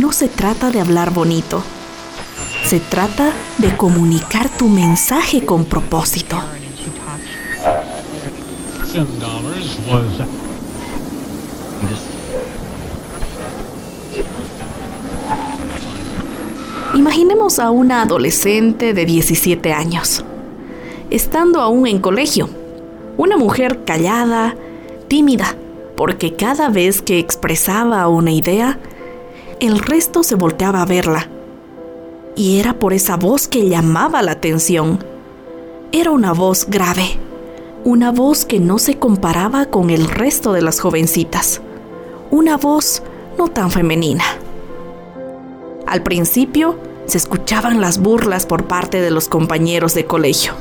no se trata de hablar bonito. Se trata de comunicar tu mensaje con propósito. Imaginemos a una adolescente de 17 años, estando aún en colegio, una mujer callada, tímida, porque cada vez que expresaba una idea, el resto se volteaba a verla. Y era por esa voz que llamaba la atención. Era una voz grave, una voz que no se comparaba con el resto de las jovencitas, una voz no tan femenina. Al principio se escuchaban las burlas por parte de los compañeros de colegio.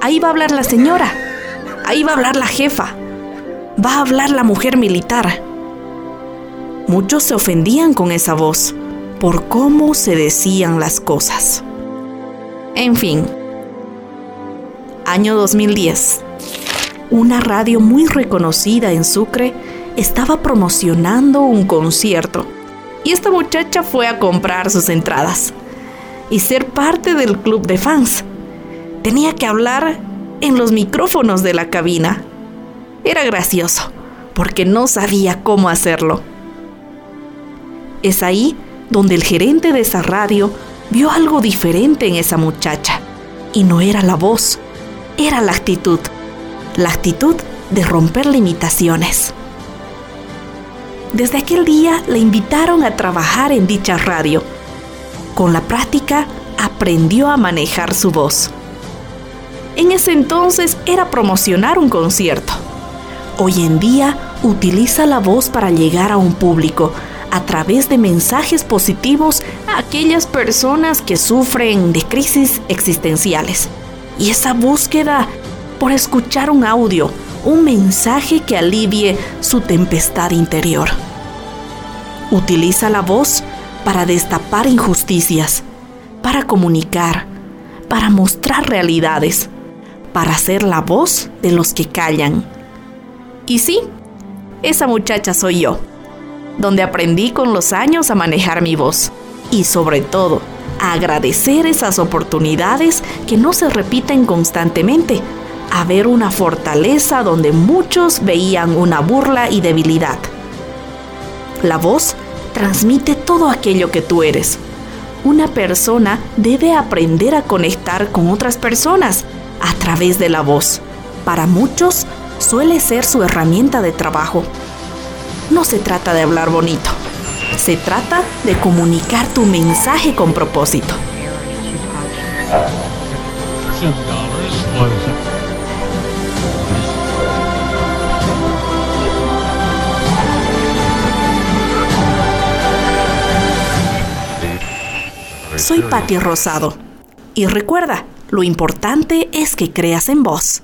Ahí va a hablar la señora, ahí va a hablar la jefa, va a hablar la mujer militar. Muchos se ofendían con esa voz por cómo se decían las cosas. En fin, año 2010 una radio muy reconocida en Sucre estaba promocionando un concierto y esta muchacha fue a comprar sus entradas y ser parte del club de fans. Tenía que hablar en los micrófonos de la cabina. Era gracioso porque no sabía cómo hacerlo. Es ahí donde el gerente de esa radio vio algo diferente en esa muchacha. Y no era la voz, era la actitud la actitud de romper limitaciones. Desde aquel día le invitaron a trabajar en dicha radio. Con la práctica aprendió a manejar su voz. En ese entonces era promocionar un concierto. Hoy en día utiliza la voz para llegar a un público a través de mensajes positivos a aquellas personas que sufren de crisis existenciales. Y esa búsqueda por escuchar un audio, un mensaje que alivie su tempestad interior. Utiliza la voz para destapar injusticias, para comunicar, para mostrar realidades, para ser la voz de los que callan. Y sí, esa muchacha soy yo, donde aprendí con los años a manejar mi voz y sobre todo a agradecer esas oportunidades que no se repiten constantemente a ver una fortaleza donde muchos veían una burla y debilidad. La voz transmite todo aquello que tú eres. Una persona debe aprender a conectar con otras personas a través de la voz. Para muchos suele ser su herramienta de trabajo. No se trata de hablar bonito, se trata de comunicar tu mensaje con propósito. Soy Patti Rosado. Y recuerda, lo importante es que creas en vos.